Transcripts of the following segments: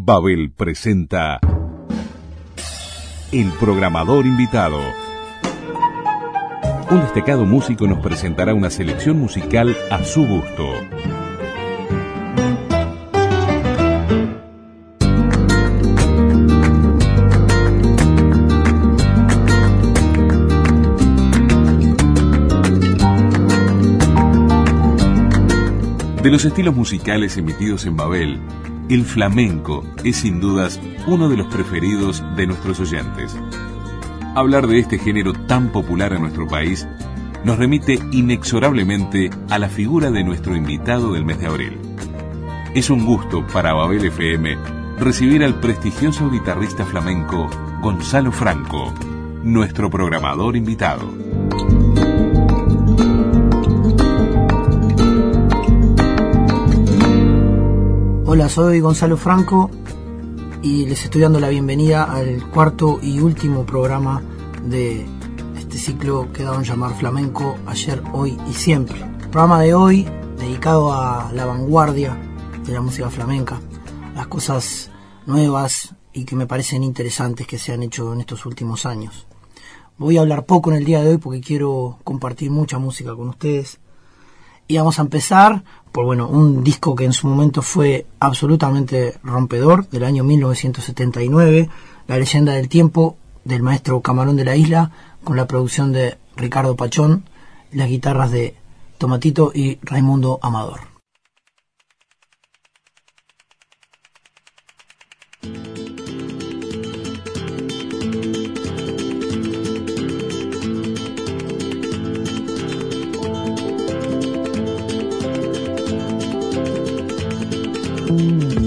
Babel presenta El programador invitado. Un destacado músico nos presentará una selección musical a su gusto. De los estilos musicales emitidos en Babel, el flamenco es sin dudas uno de los preferidos de nuestros oyentes. Hablar de este género tan popular en nuestro país nos remite inexorablemente a la figura de nuestro invitado del mes de abril. Es un gusto para Babel FM recibir al prestigioso guitarrista flamenco Gonzalo Franco, nuestro programador invitado. Hola, soy Gonzalo Franco y les estoy dando la bienvenida al cuarto y último programa de este ciclo que dado en llamar Flamenco ayer, hoy y siempre. Programa de hoy dedicado a la vanguardia de la música flamenca, las cosas nuevas y que me parecen interesantes que se han hecho en estos últimos años. Voy a hablar poco en el día de hoy porque quiero compartir mucha música con ustedes. Y vamos a empezar por bueno, un disco que en su momento fue absolutamente rompedor, del año 1979, La leyenda del tiempo del maestro Camarón de la Isla, con la producción de Ricardo Pachón, las guitarras de Tomatito y Raimundo Amador. Mm.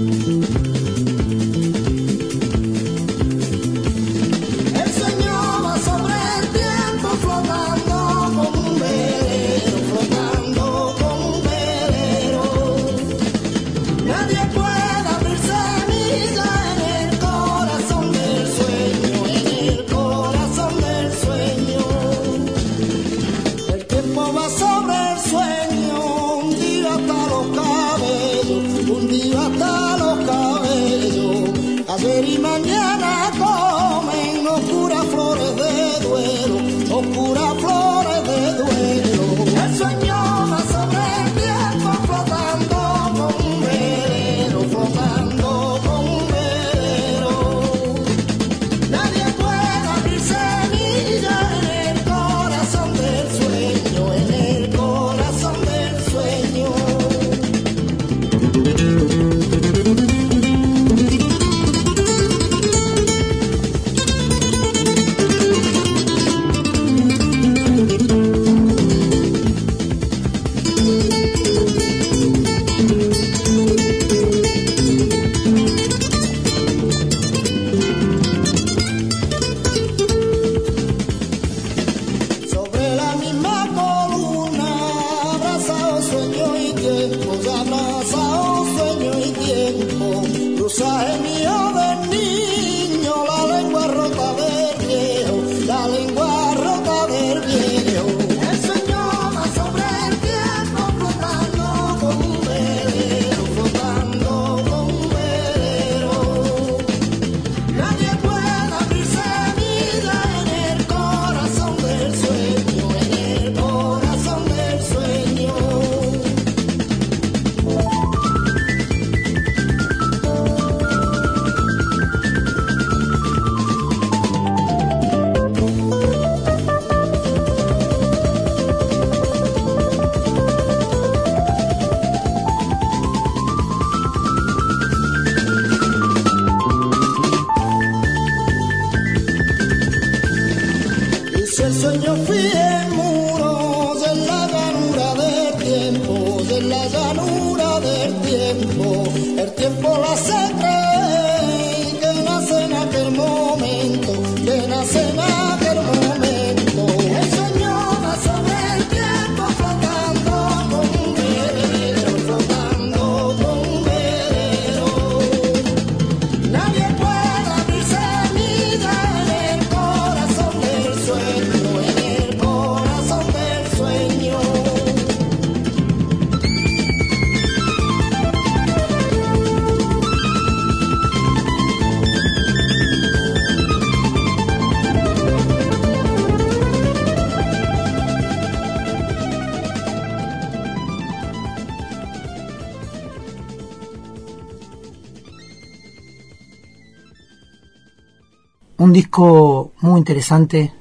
Disco muy interesante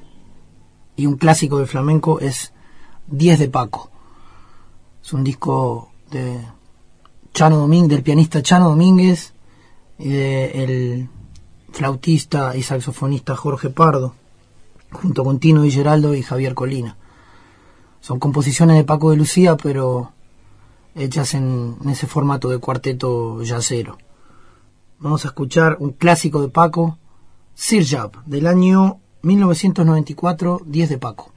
y un clásico del flamenco es 10 de Paco. Es un disco de Chano Domínguez, del pianista Chano Domínguez y del flautista y saxofonista Jorge Pardo, junto con Tino y Geraldo y Javier Colina. Son composiciones de Paco de Lucía, pero hechas en, ese formato de cuarteto yacero. Vamos a escuchar un clásico de Paco, Sir Jab, del año 1994, 10 de Paco.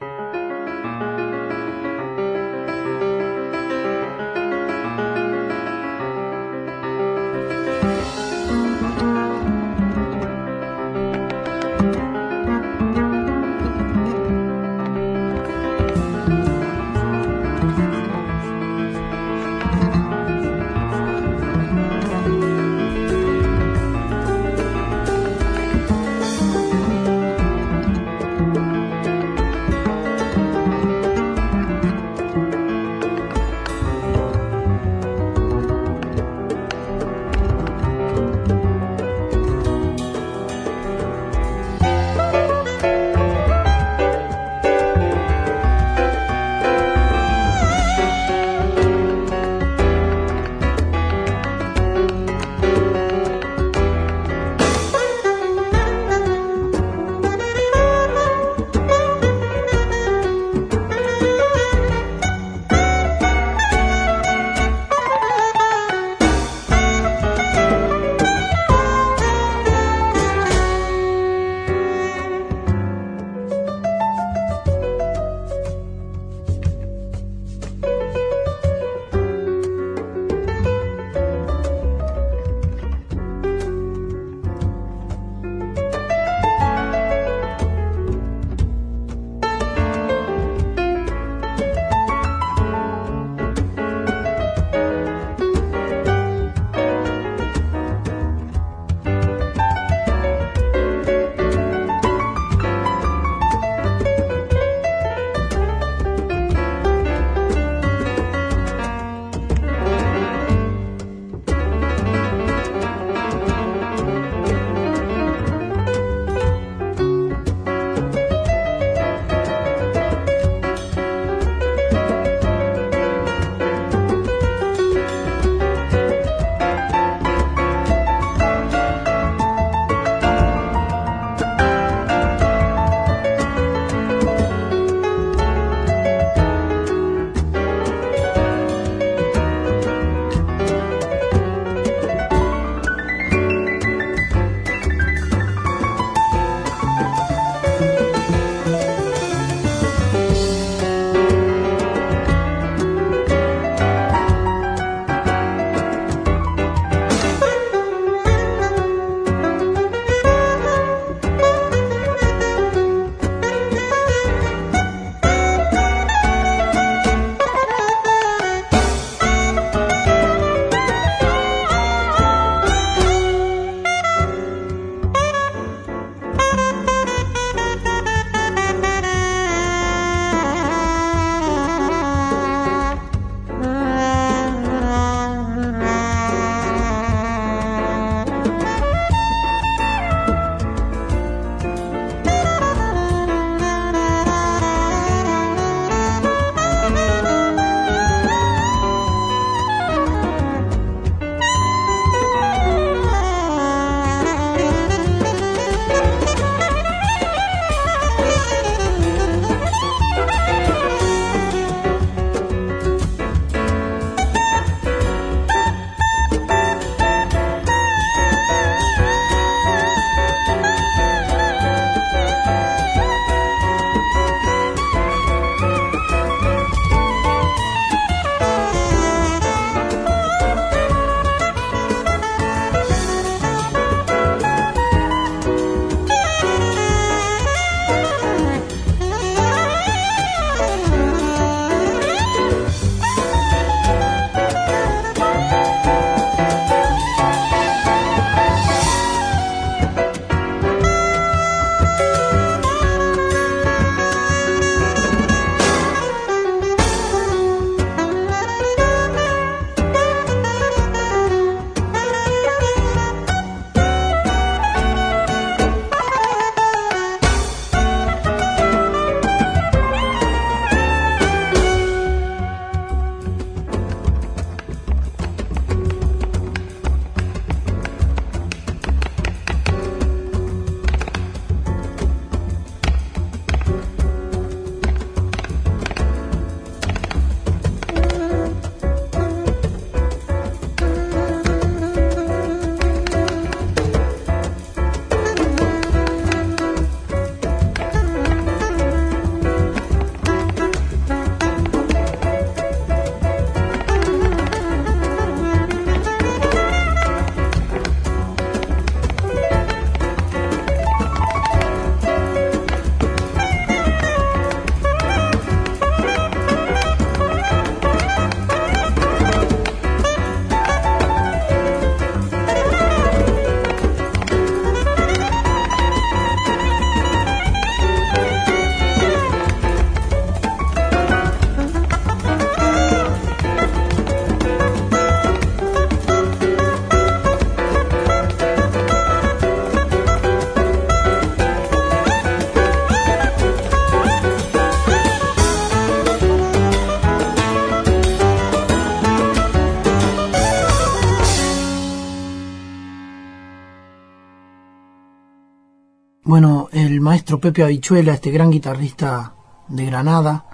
Maestro Pepe Habichuela, este gran guitarrista de Granada,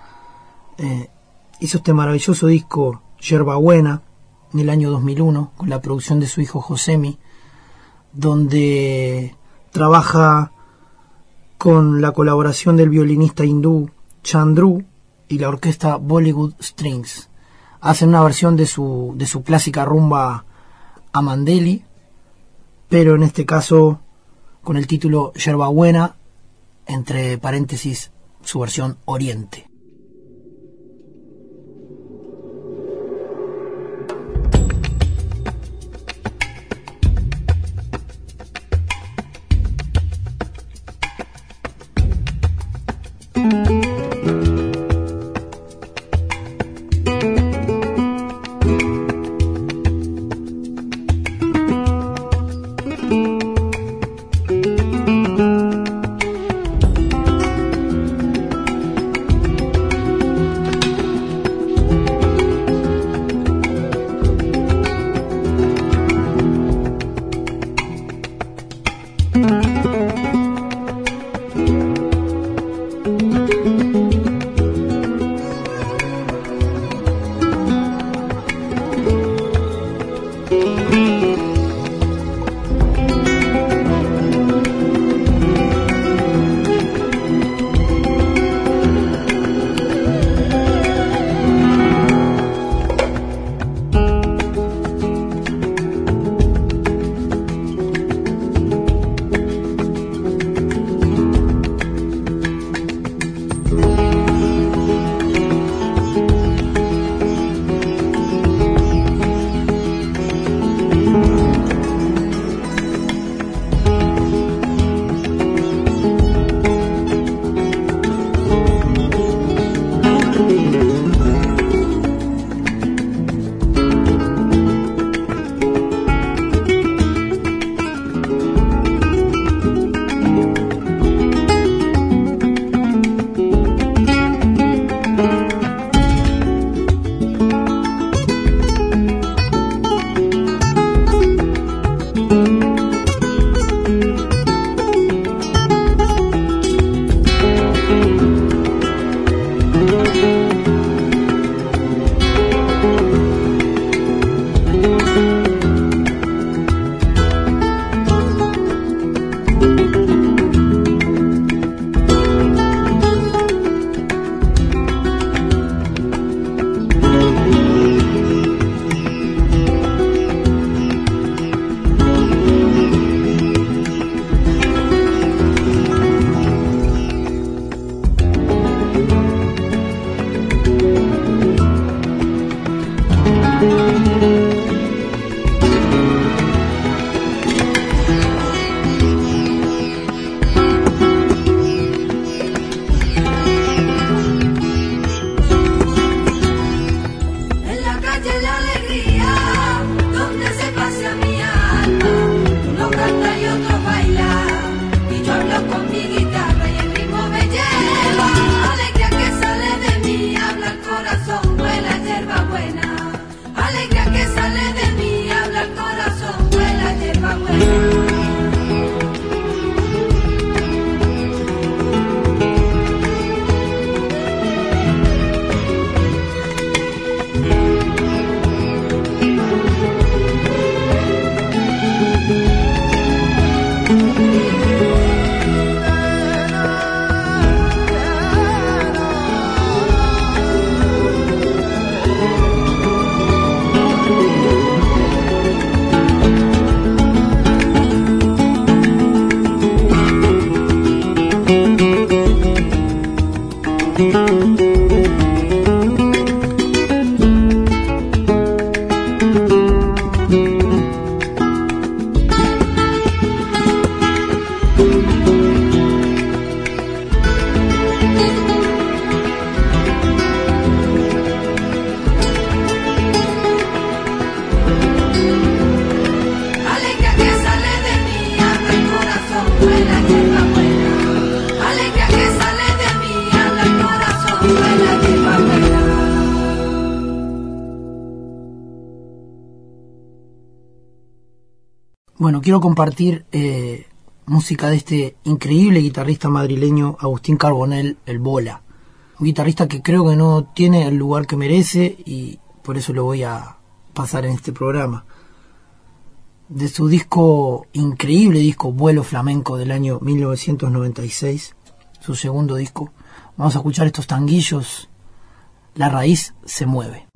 eh, hizo este maravilloso disco Yerba Buena en el año 2001 con la producción de su hijo Josemi, donde trabaja con la colaboración del violinista hindú Chandru y la orquesta Bollywood Strings. Hacen una versión de su, de su clásica rumba Amandeli, pero en este caso con el título Yerba Buena, entre paréntesis su versión Oriente. Quiero compartir eh, música de este increíble guitarrista madrileño Agustín Carbonell, el Bola. Un guitarrista que creo que no tiene el lugar que merece y por eso lo voy a pasar en este programa. De su disco, increíble disco, Vuelo Flamenco del año 1996, su segundo disco, vamos a escuchar estos tanguillos. La raíz se mueve.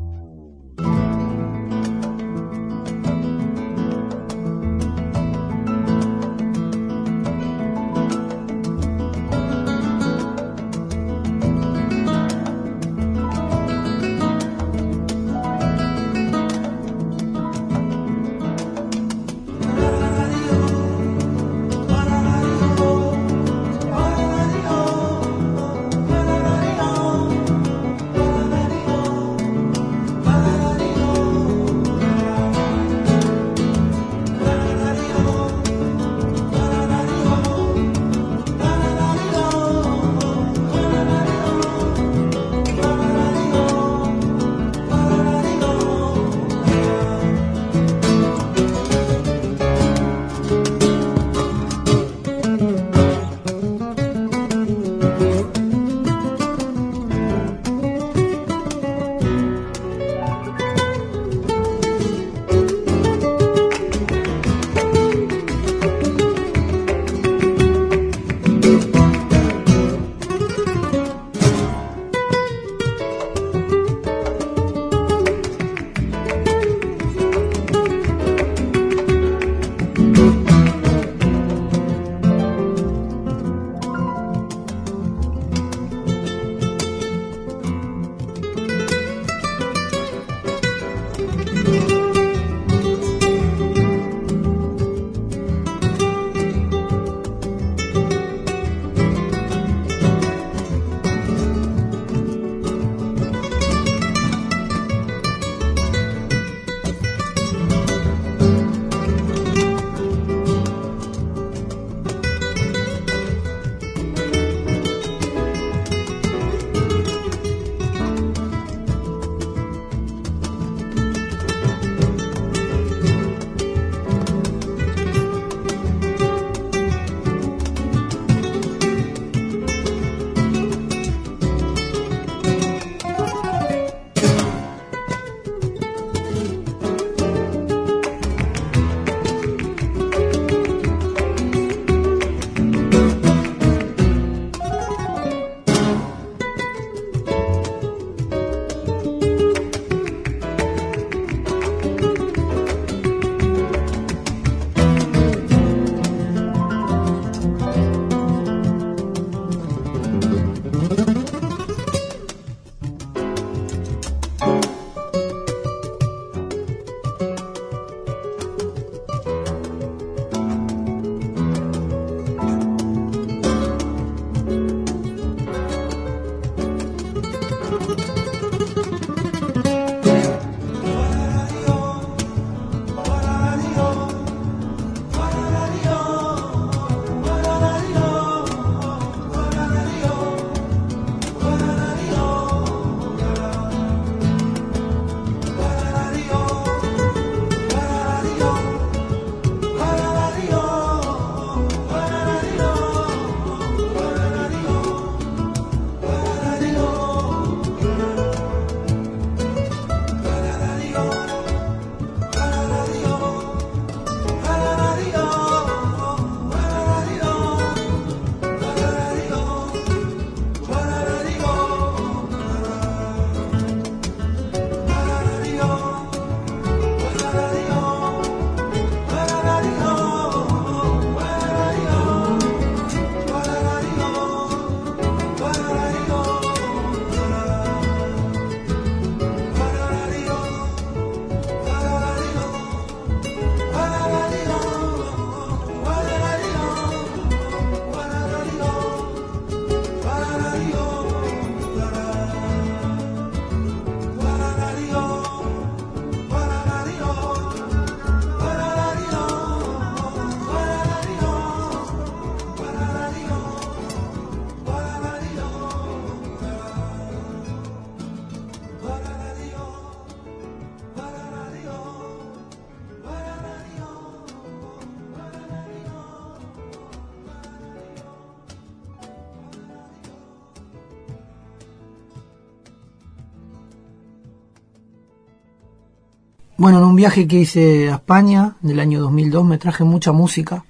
Bueno, en un viaje que hice a España del año 2002 me traje mucha música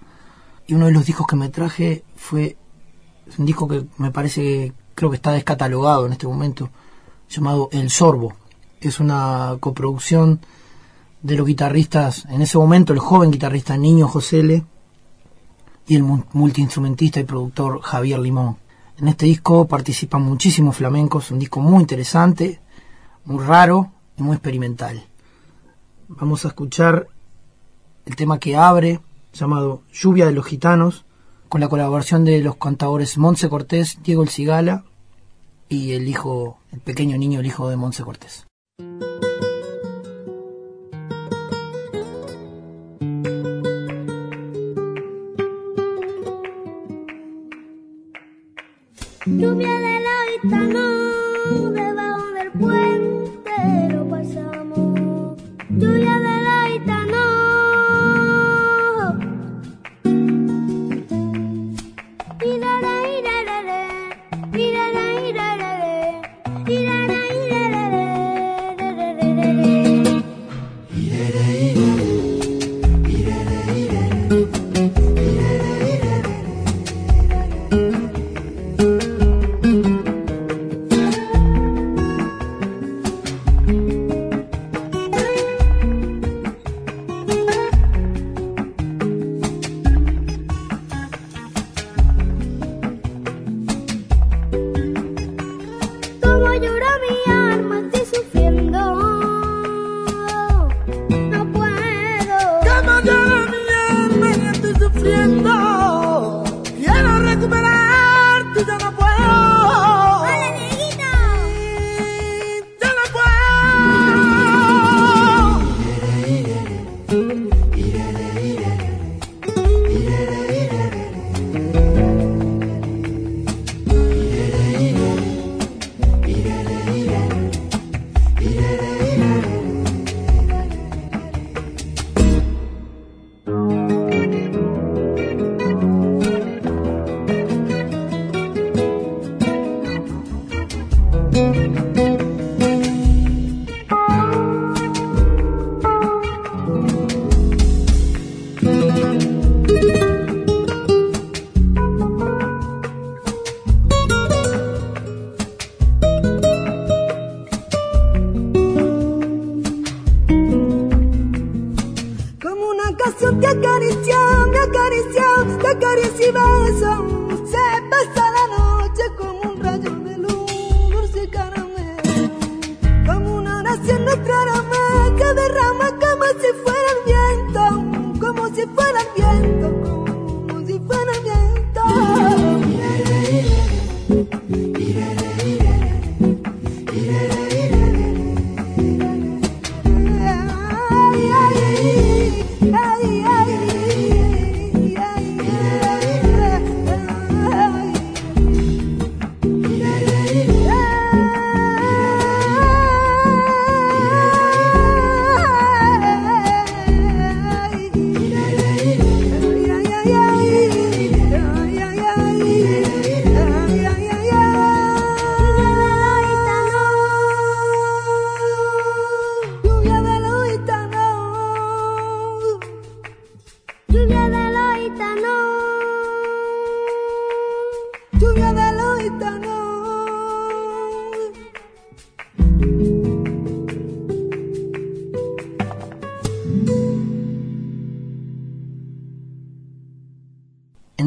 y uno de los discos que me traje fue un disco que me parece, creo que está descatalogado en este momento, llamado El Sorbo. Es una coproducción de los guitarristas, en ese momento el joven guitarrista Niño José y el multiinstrumentista y productor Javier Limón. En este disco participan muchísimos flamencos, un disco muy interesante, muy raro y muy experimental. Vamos a escuchar el tema que abre, llamado Lluvia de los Gitanos, con la colaboración de los cantadores Monse Cortés, Diego El Cigala y el hijo, el pequeño niño, el hijo de Monse Cortés. Lluvia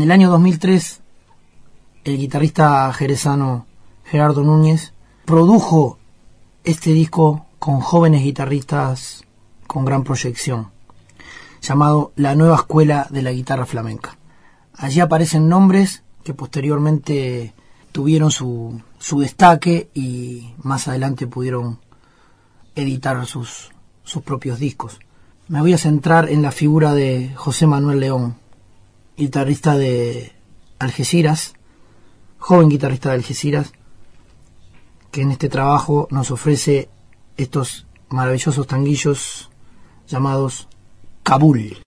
el año 2003, el guitarrista jerezano Gerardo Núñez produjo este disco con jóvenes guitarristas con gran proyección, llamado La Nueva Escuela de la Guitarra Flamenca. Allí aparecen nombres que posteriormente tuvieron su, su destaque y más adelante pudieron editar sus, sus propios discos. Me voy a centrar en la figura de José Manuel León, guitarrista de Algeciras, joven guitarrista de Algeciras, que en este trabajo nos ofrece estos maravillosos tanguillos llamados Kabul.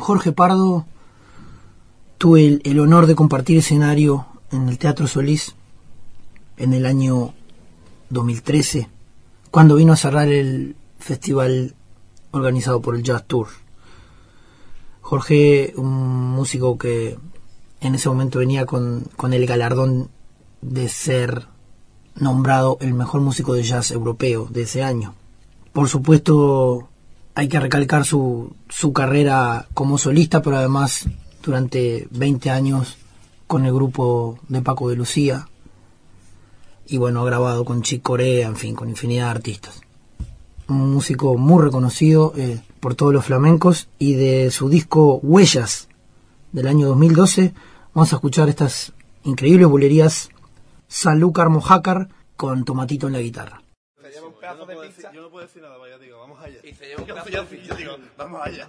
Jorge Pardo tuve el, el honor de compartir escenario en el Teatro Solís en el año 2013, cuando vino a cerrar el festival organizado por el Jazz Tour. Jorge, un músico que en ese momento venía con, con el galardón de ser nombrado el mejor músico de jazz europeo de ese año. Por supuesto, hay que recalcar su, su carrera como solista, pero además durante 20 años con el grupo de Paco de Lucía. Y bueno, ha grabado con Chick Corea, en fin, con infinidad de artistas. Un músico muy reconocido eh, por todos los flamencos y de su disco Huellas del año 2012 vamos a escuchar estas increíbles bulerías Sanlúcar Mojácar con Tomatito en la guitarra. Pedazo de pizza. Yo no puedo decir nada, vaya, digo, vamos allá. Y se lleva un Yo pedazo yo- de pizza. yo digo, vamos allá.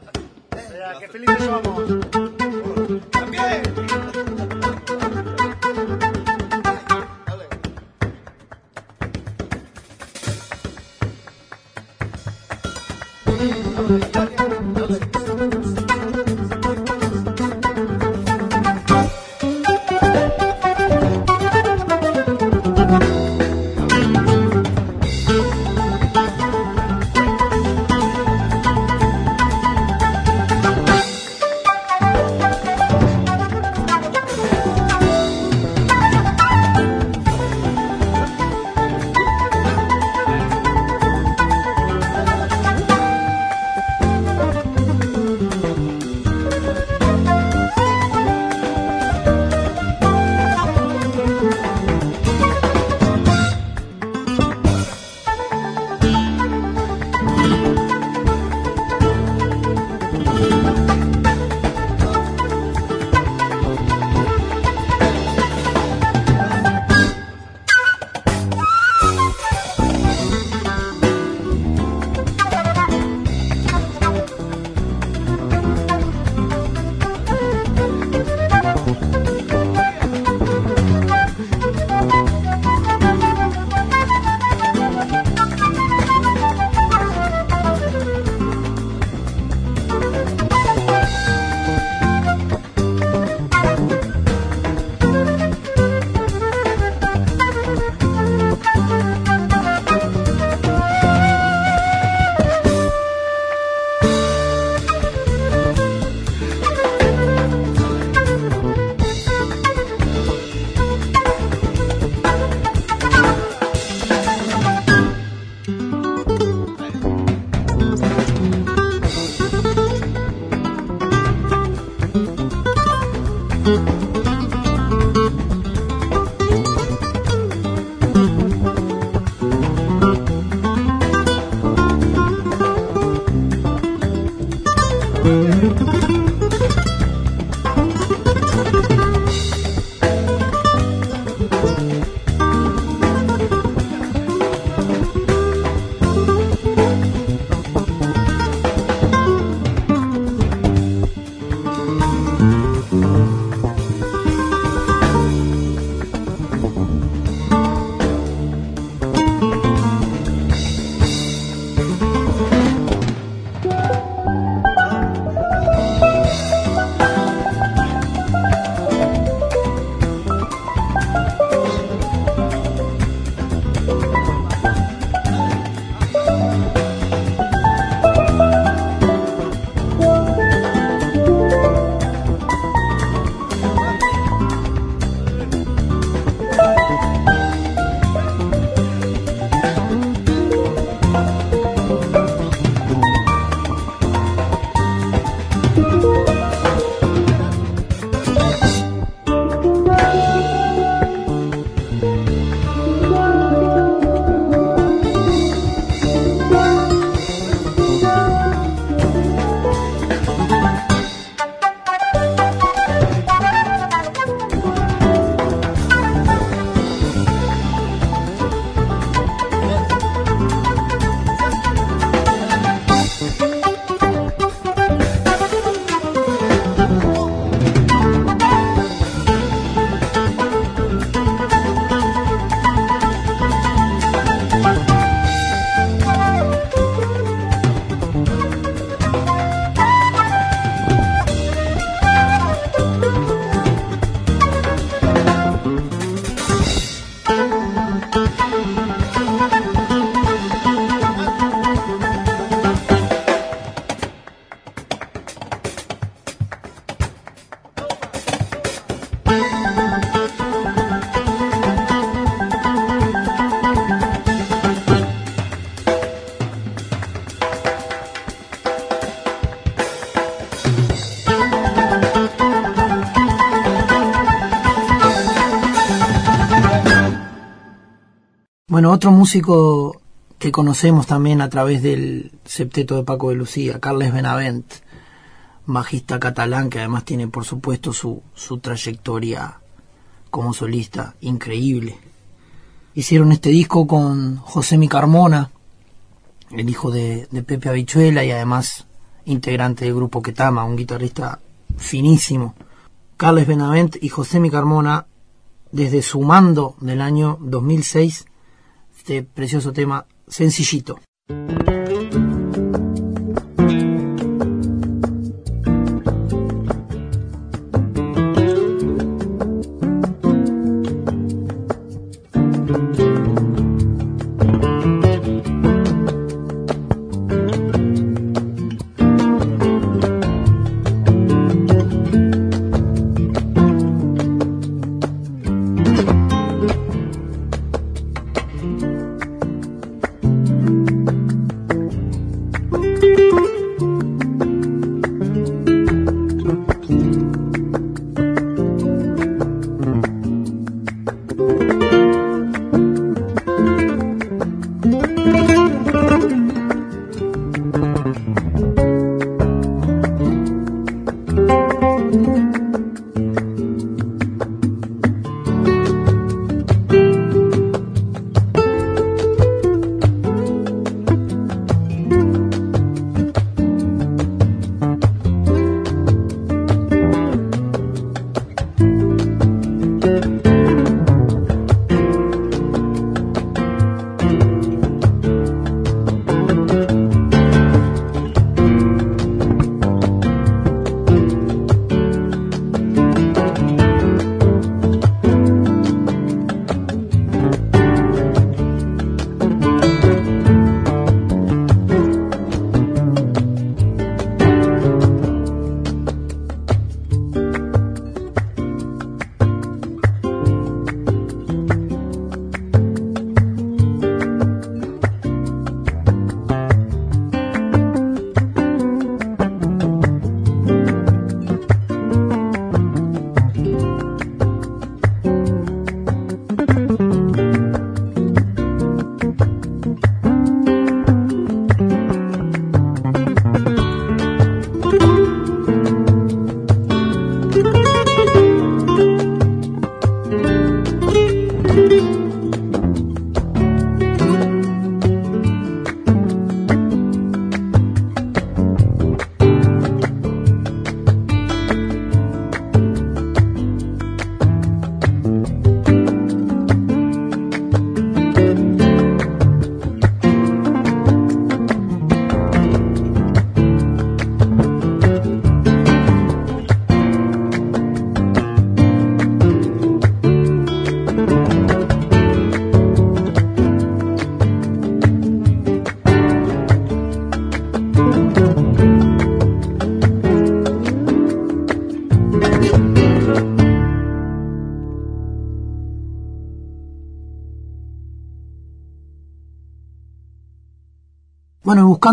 Qué felices somos. ¡También! Thank Bueno, otro músico que conocemos también a través del septeto de Paco de Lucía, Carles Benavent, bajista catalán que además tiene por supuesto su, su trayectoria como solista increíble. Hicieron este disco con José Mi Carmona, el hijo de, Pepe Habichuela y además integrante del grupo Ketama, un guitarrista finísimo. Carles Benavent y José Mi Carmona, desde su mando del año 2006, este precioso tema sencillito.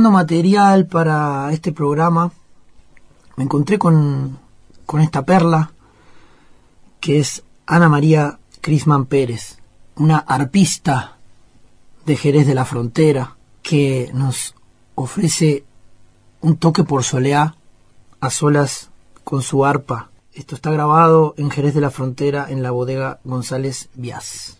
Material para este programa, me encontré con, con esta perla, que es Ana María Crisman Pérez, una arpista de Jerez de la Frontera, que nos ofrece un toque por soleá a solas con su arpa. Esto está grabado en Jerez de la Frontera en la bodega González Vías.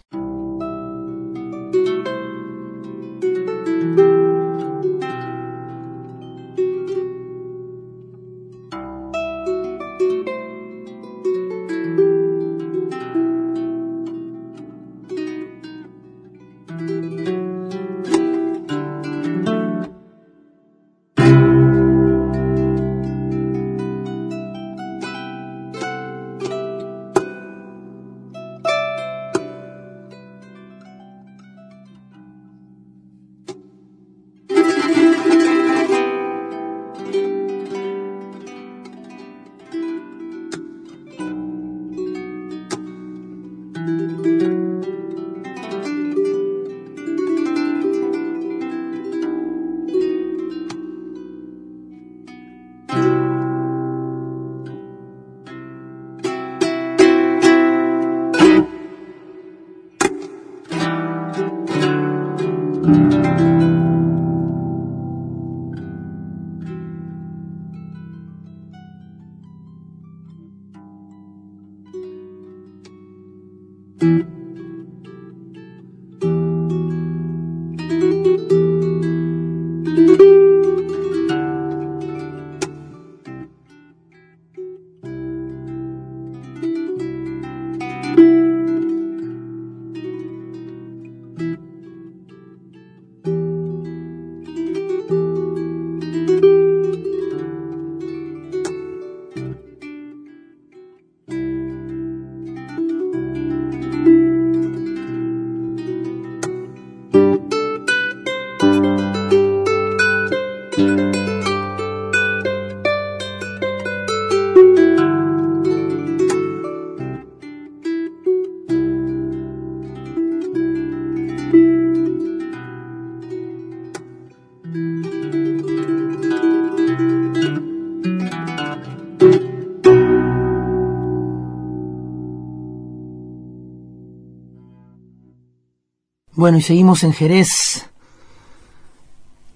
Bueno, y seguimos en Jerez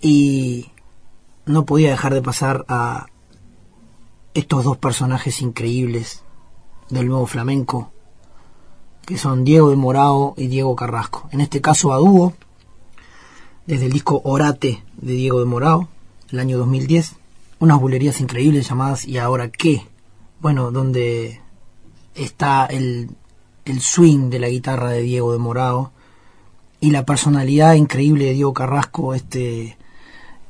y no podía dejar de pasar a estos dos personajes increíbles del nuevo flamenco, que son Diego de Morao y Diego Carrasco. En este caso a dúo, desde el disco Orate de Diego de Morao, el año 2010, unas bulerías increíbles llamadas ¿Y ahora qué? Bueno, donde está el, el swing de la guitarra de Diego de Morao, y la personalidad increíble de Diego Carrasco, este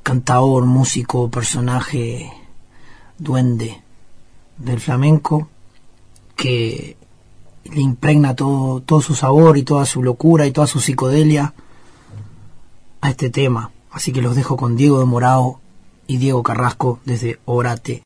cantador, músico, personaje, duende del flamenco, que le impregna todo, todo su sabor y toda su locura y toda su psicodelia a este tema. Así que los dejo con Diego de Morao y Diego Carrasco desde Orate.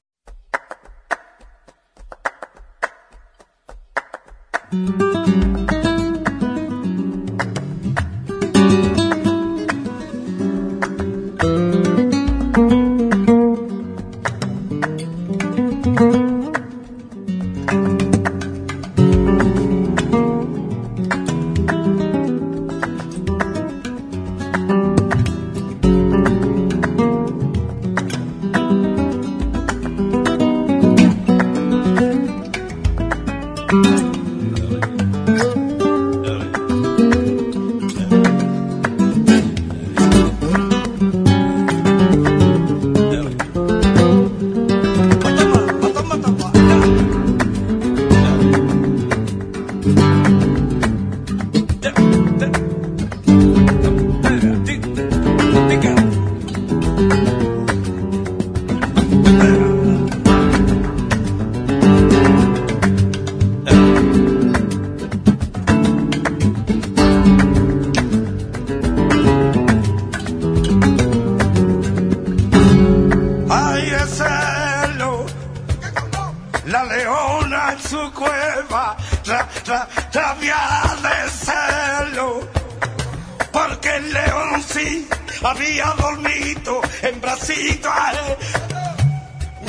Había dormido en bracito. ay.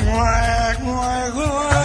Mue.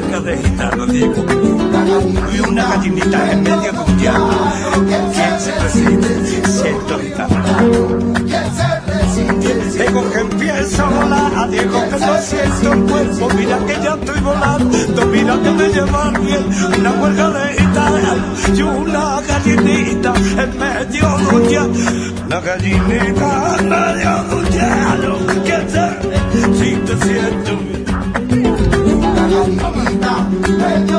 A una cuerda de gitano, Diego, y una gallinita en medio de un diablo, ¿quién se resiste si siento gitano? Diego que empieza a volar, Diego que no siento el cuerpo, mira que ya estoy volando, mira que me lleva al bien, una huelga de gitana y una gallinita en medio de un día, una gallinita en medio de un día, que se, si te Gallinita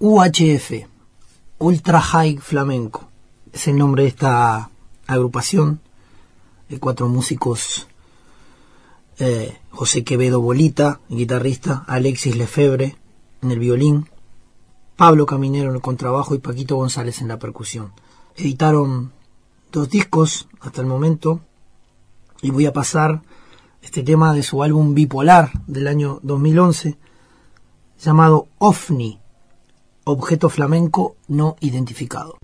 UHF, Ultra High Flamenco, es el nombre de esta agrupación de cuatro músicos, eh, José Quevedo Bolita, guitarrista, Alexis Lefebvre en el violín, Pablo Caminero en el contrabajo y Paquito González en la percusión. Editaron dos discos hasta el momento y voy a pasar este tema de su álbum Bipolar del año 2011 llamado OVNI, objeto flamenco no identificado.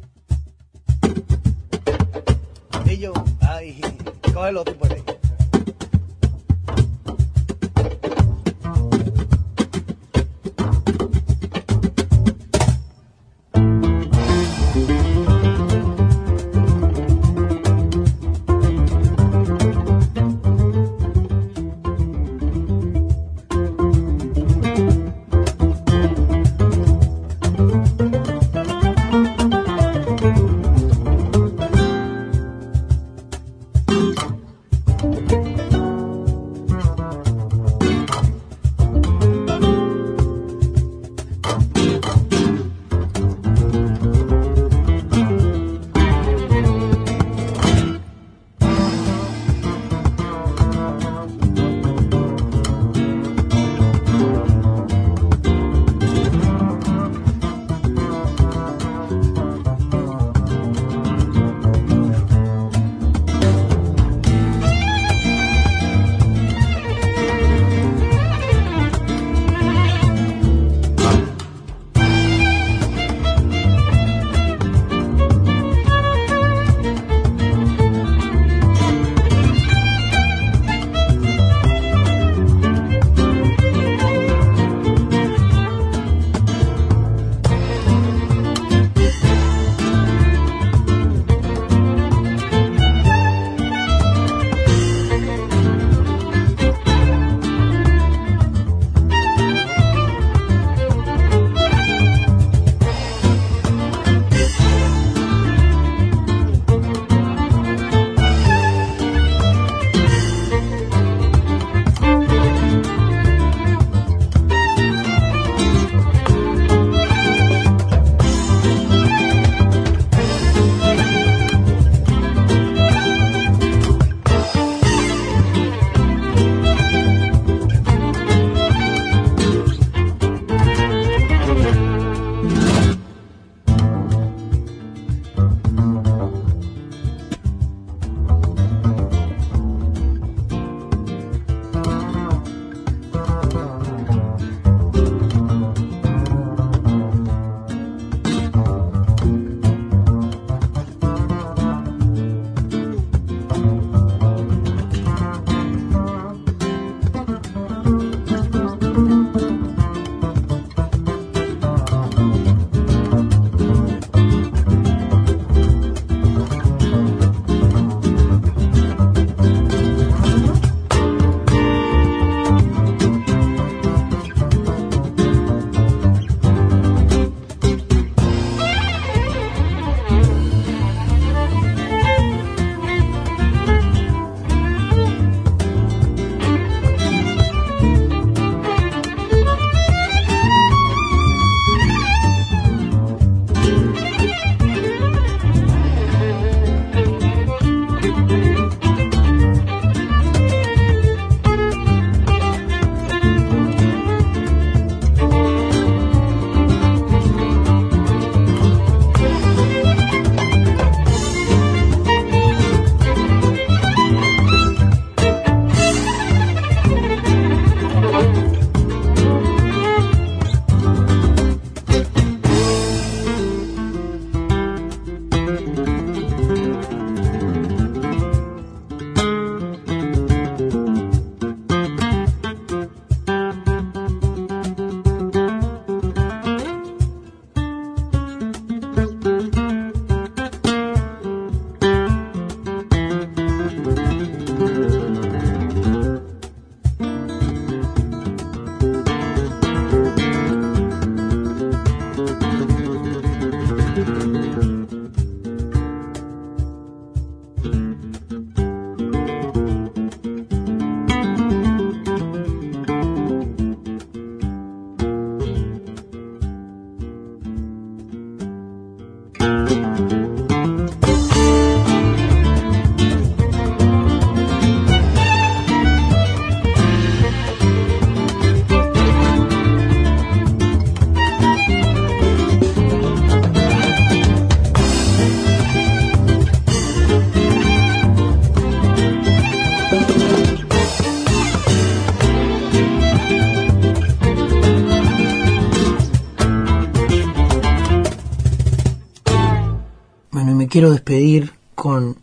Quiero despedir con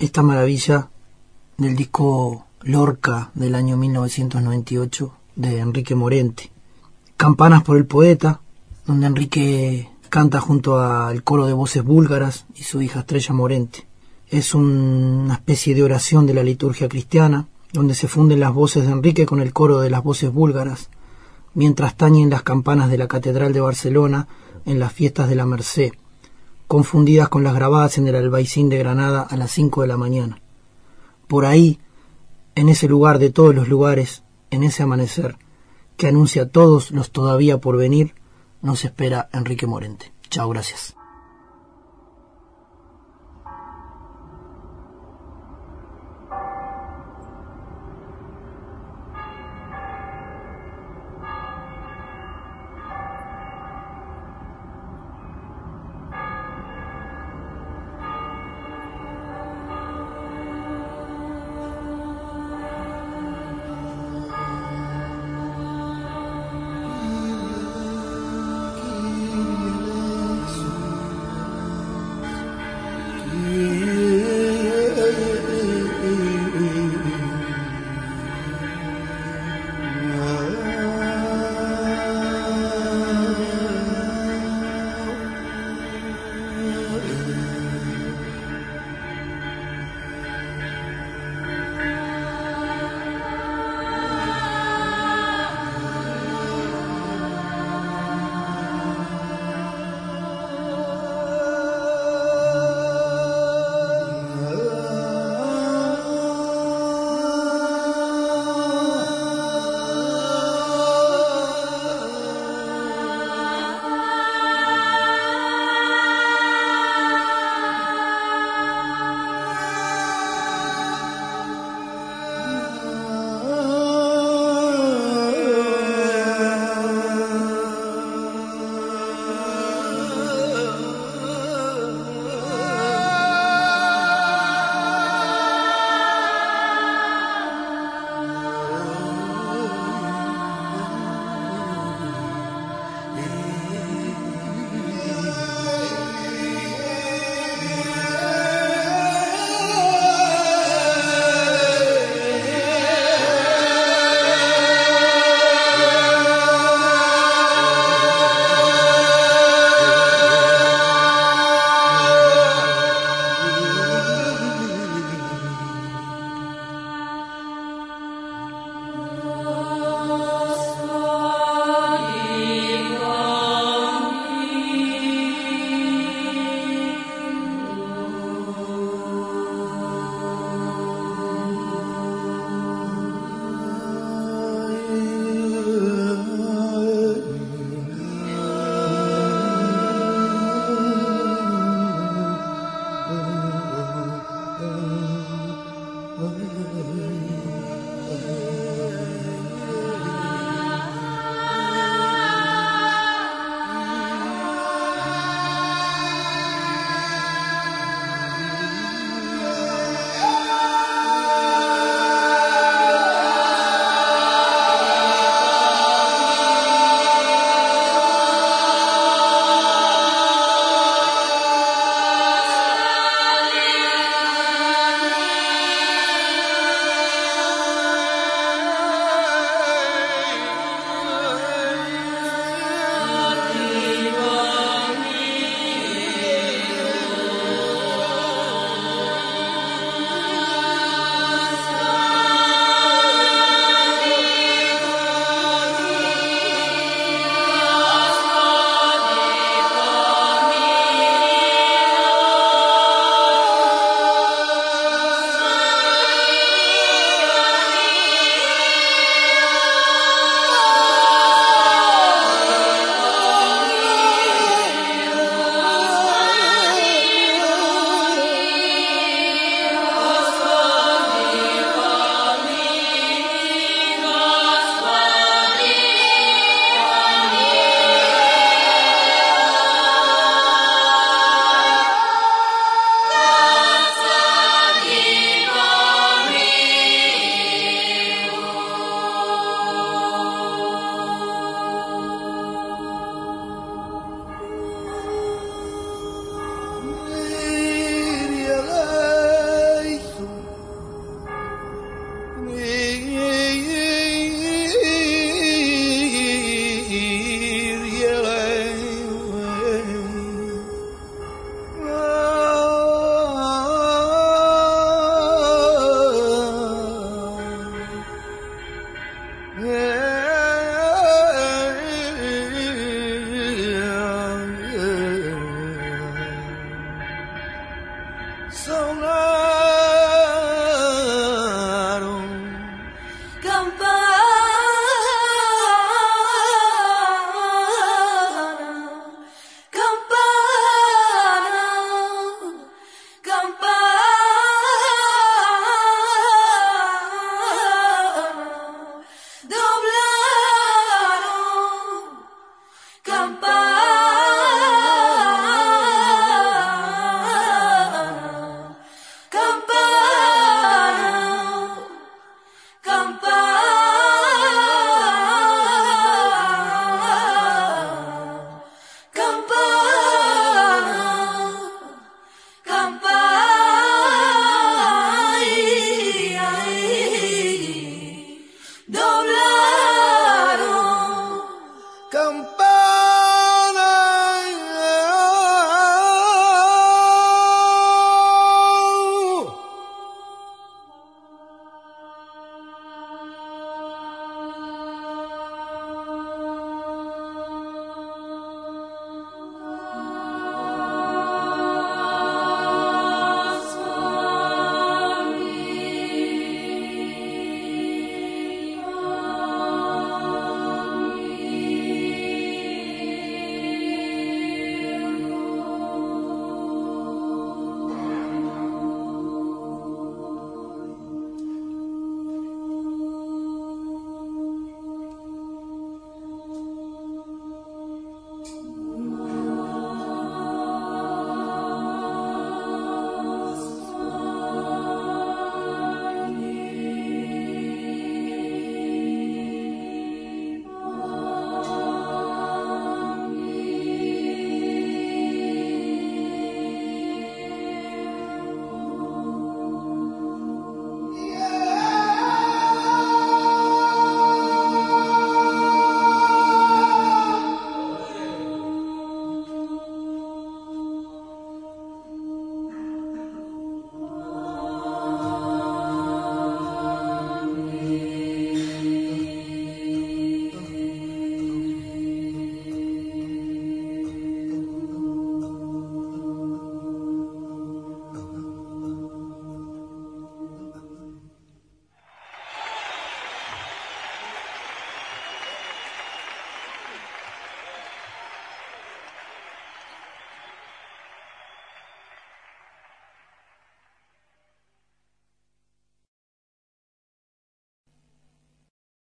esta maravilla del disco Lorca del año 1998 de Enrique Morente. Campanas por el poeta, donde Enrique canta junto al coro de voces búlgaras y su hija Estrella Morente. Es una especie de oración de la liturgia cristiana, donde se funden las voces de Enrique con el coro de las voces búlgaras, mientras tañen las campanas de la Catedral de Barcelona en las fiestas de la Merced, confundidas con las grabadas en el albaicín de Granada a las cinco de la mañana. Por ahí, en ese lugar de todos los lugares, en ese amanecer, que anuncia todos los todavía por venir, nos espera Enrique Morente. Chao, gracias.